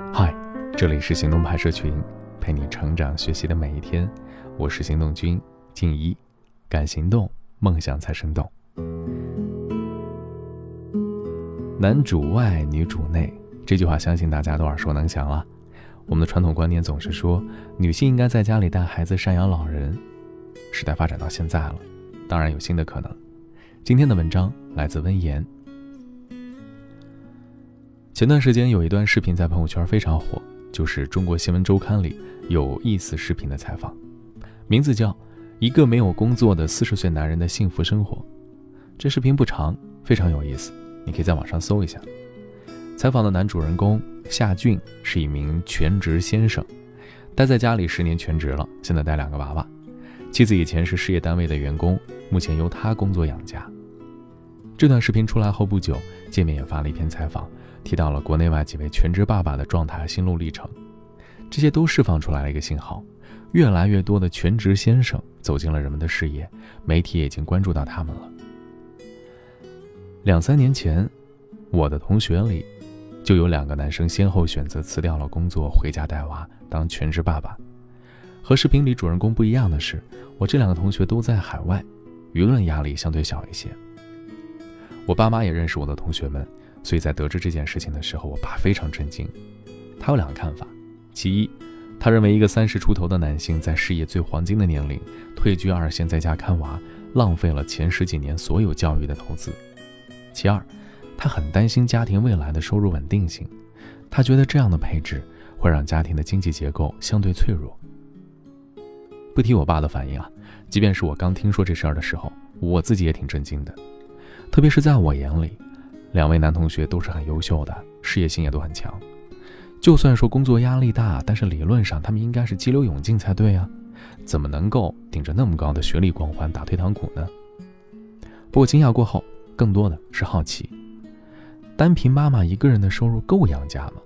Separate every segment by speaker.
Speaker 1: 嗨，这里是行动拍摄群，陪你成长学习的每一天。我是行动君静一，敢行动，梦想才生动。男主外，女主内，这句话相信大家都耳熟能详了。我们的传统观念总是说，女性应该在家里带孩子、赡养老人。时代发展到现在了，当然有新的可能。今天的文章来自温言。前段时间有一段视频在朋友圈非常火，就是中国新闻周刊里有意思视频的采访，名字叫《一个没有工作的四十岁男人的幸福生活》。这视频不长，非常有意思，你可以在网上搜一下。采访的男主人公夏俊是一名全职先生，待在家里十年全职了，现在带两个娃娃。妻子以前是事业单位的员工，目前由他工作养家。这段视频出来后不久，界面也发了一篇采访。提到了国内外几位全职爸爸的状态和心路历程，这些都释放出来了一个信号：越来越多的全职先生走进了人们的视野，媒体也已经关注到他们了。两三年前，我的同学里就有两个男生先后选择辞掉了工作，回家带娃当全职爸爸。和视频里主人公不一样的是，我这两个同学都在海外，舆论压力相对小一些。我爸妈也认识我的同学们。所以在得知这件事情的时候，我爸非常震惊。他有两个看法：其一，他认为一个三十出头的男性在事业最黄金的年龄退居二线，在家看娃，浪费了前十几年所有教育的投资；其二，他很担心家庭未来的收入稳定性。他觉得这样的配置会让家庭的经济结构相对脆弱。不提我爸的反应啊，即便是我刚听说这事儿的时候，我自己也挺震惊的，特别是在我眼里。两位男同学都是很优秀的，事业心也都很强。就算说工作压力大，但是理论上他们应该是激流勇进才对啊，怎么能够顶着那么高的学历光环打退堂鼓呢？不过惊讶过后，更多的是好奇：单凭妈妈一个人的收入够养家吗？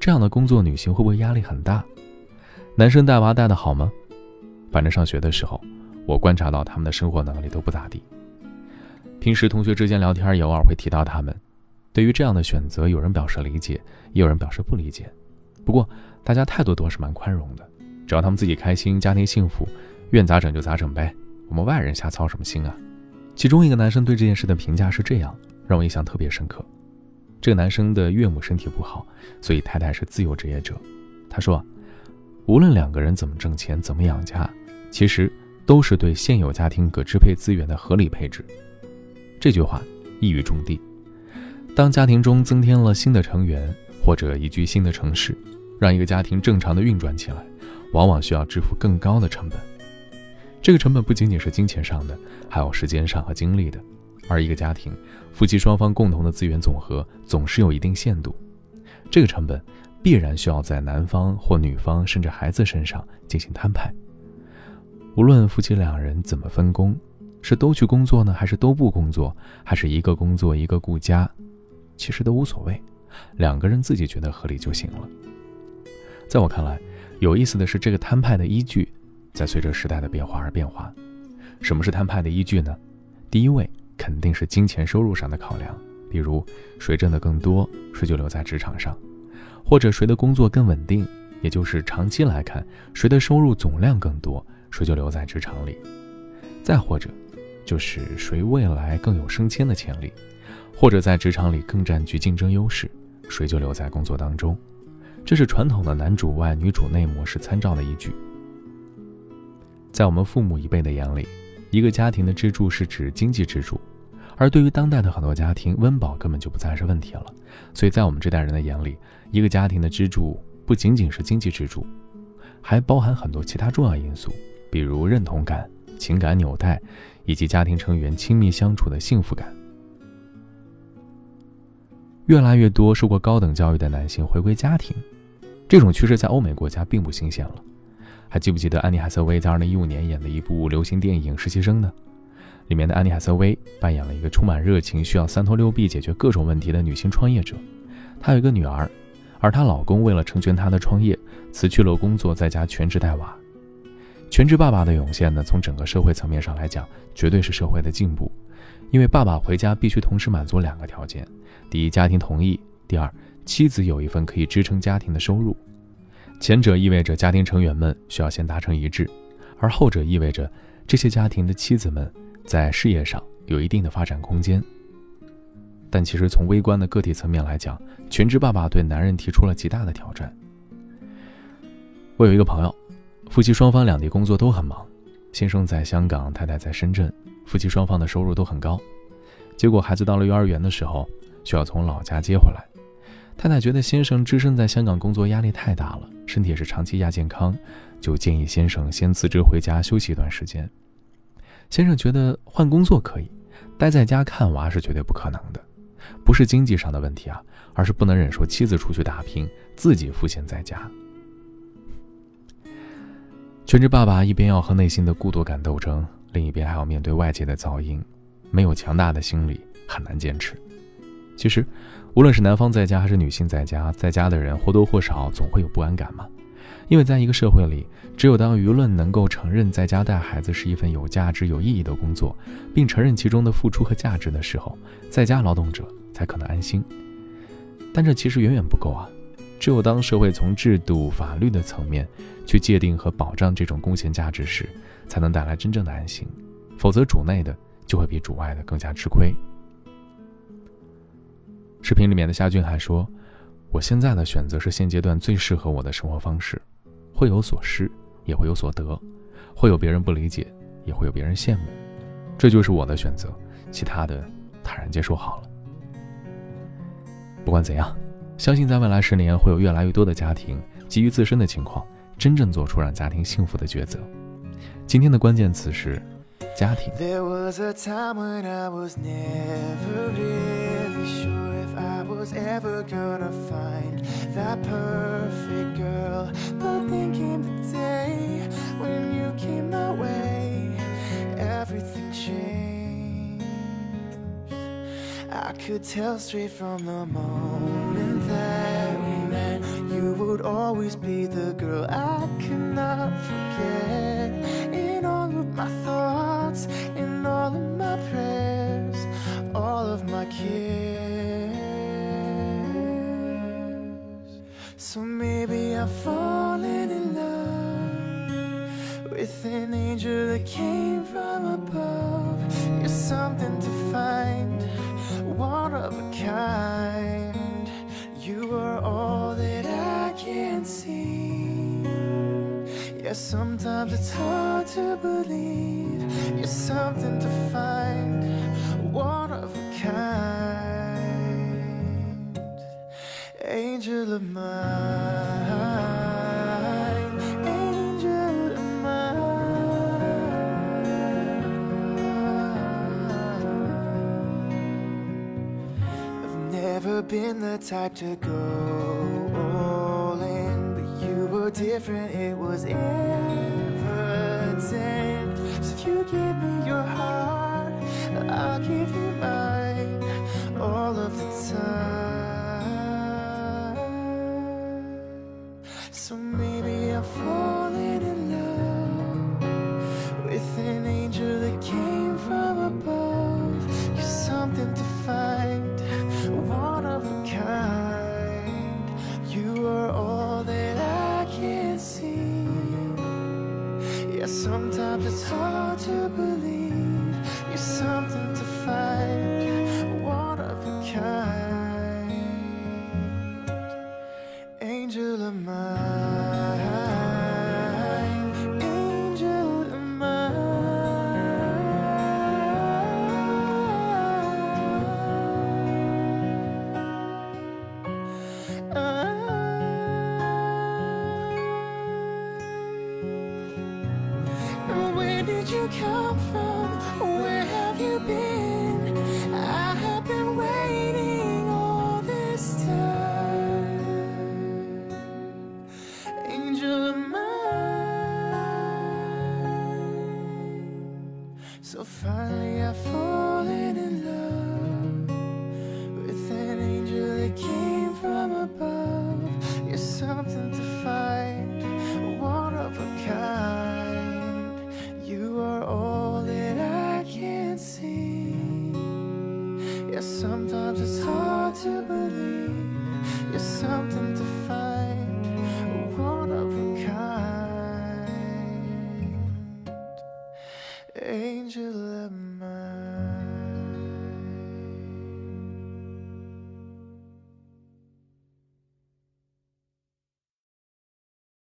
Speaker 1: 这样的工作，女性会不会压力很大？男生带娃带的好吗？反正上学的时候，我观察到他们的生活能力都不咋地。平时同学之间聊天也偶尔会提到他们。对于这样的选择，有人表示理解，也有人表示不理解。不过大家态度都是蛮宽容的，只要他们自己开心，家庭幸福，愿咋整就咋整呗。我们外人瞎操什么心啊？其中一个男生对这件事的评价是这样，让我印象特别深刻。这个男生的岳母身体不好，所以太太是自由职业者。他说，无论两个人怎么挣钱，怎么养家，其实都是对现有家庭可支配资源的合理配置。这句话一语中的。当家庭中增添了新的成员，或者移居新的城市，让一个家庭正常的运转起来，往往需要支付更高的成本。这个成本不仅仅是金钱上的，还有时间上和精力的。而一个家庭，夫妻双方共同的资源总和总是有一定限度，这个成本必然需要在男方或女方甚至孩子身上进行摊派。无论夫妻两人怎么分工。是都去工作呢，还是都不工作，还是一个工作一个顾家，其实都无所谓，两个人自己觉得合理就行了。在我看来，有意思的是这个摊派的依据，在随着时代的变化而变化。什么是摊派的依据呢？第一位肯定是金钱收入上的考量，比如谁挣得更多，谁就留在职场上，或者谁的工作更稳定，也就是长期来看，谁的收入总量更多，谁就留在职场里。再或者。就是谁未来更有升迁的潜力，或者在职场里更占据竞争优势，谁就留在工作当中。这是传统的男主外女主内模式参照的依据。在我们父母一辈的眼里，一个家庭的支柱是指经济支柱，而对于当代的很多家庭，温饱根本就不再是问题了。所以在我们这代人的眼里，一个家庭的支柱不仅仅是经济支柱，还包含很多其他重要因素，比如认同感、情感纽带。以及家庭成员亲密相处的幸福感。越来越多受过高等教育的男性回归家庭，这种趋势在欧美国家并不新鲜了。还记不记得安妮海瑟薇在二零一五年演的一部流行电影《实习生》呢？里面的安妮海瑟薇扮演了一个充满热情、需要三头六臂解决各种问题的女性创业者。她有一个女儿，而她老公为了成全她的创业，辞去了工作，在家全职带娃。全职爸爸的涌现呢，从整个社会层面上来讲，绝对是社会的进步。因为爸爸回家必须同时满足两个条件：第一，家庭同意；第二，
Speaker 2: 妻子有一份可以支撑家庭的收入。前者意味着家庭成员们需要先达成一致，而后者意味着这些家庭的妻子们在事业上有一定的发展空间。但其实从微观的个体层面来讲，全职爸爸对男人提出了极大的挑战。我有一个朋友，夫妻双方两地工作都很忙，先生在香港，太太在深圳，夫妻双方的收入都很高。结果孩子到了幼儿园的时候，需要从老家接回来。太太觉得先生只身在香港工作压力太大了，身体也是长期亚健康，就建议先生先辞职回家休息一段时间。先生觉得换工作可以，待在家看娃是绝对不可能的，不是经济上的问题啊，而是不能忍受妻子出去打拼，自己赋闲在家。全职爸爸一边要和内心的孤独感斗争，另一边还要面对外界的噪音，没有强大的心理很难坚持。其实，无论是男方在家还是女性在家，在家的人或多或少总会有不安感嘛。因为在一个社会里，只有当舆论能够承认在家带孩子是一份有价值、有意义的工作，并承认其中的付出和价值的时候，在家劳动者才可能安心。但这其实远远不够啊！只有当社会从制度、法律的层面去界定和保障这种贡献价值时，才能带来真正的安心。否则，主内的就会比主外的更加吃亏。视频里面的夏俊还说：“我现在的选择是现阶段最适合我的生活方式，会有所失，也会有所得，会有别人不理解，也会有别人羡慕，这就是我的选择，其他的坦然接受好了。不管怎样。”相信在未来十年，会有越来越多的家庭基于自身的情况，真正做出让家庭幸福的抉择。今天的关键词是家庭。I could tell straight from the moment that we met You would always be the girl I could not forget. In all of my thoughts, in all of my prayers All of my cares. So maybe I've fallen sometimes it's hard to believe you're something to find. One of a kind, angel of mine. Angel of mine I've never been the type to go all in But you were different, it was evident So if you give me of mine Angel of mine uh, you come from? Where have you been?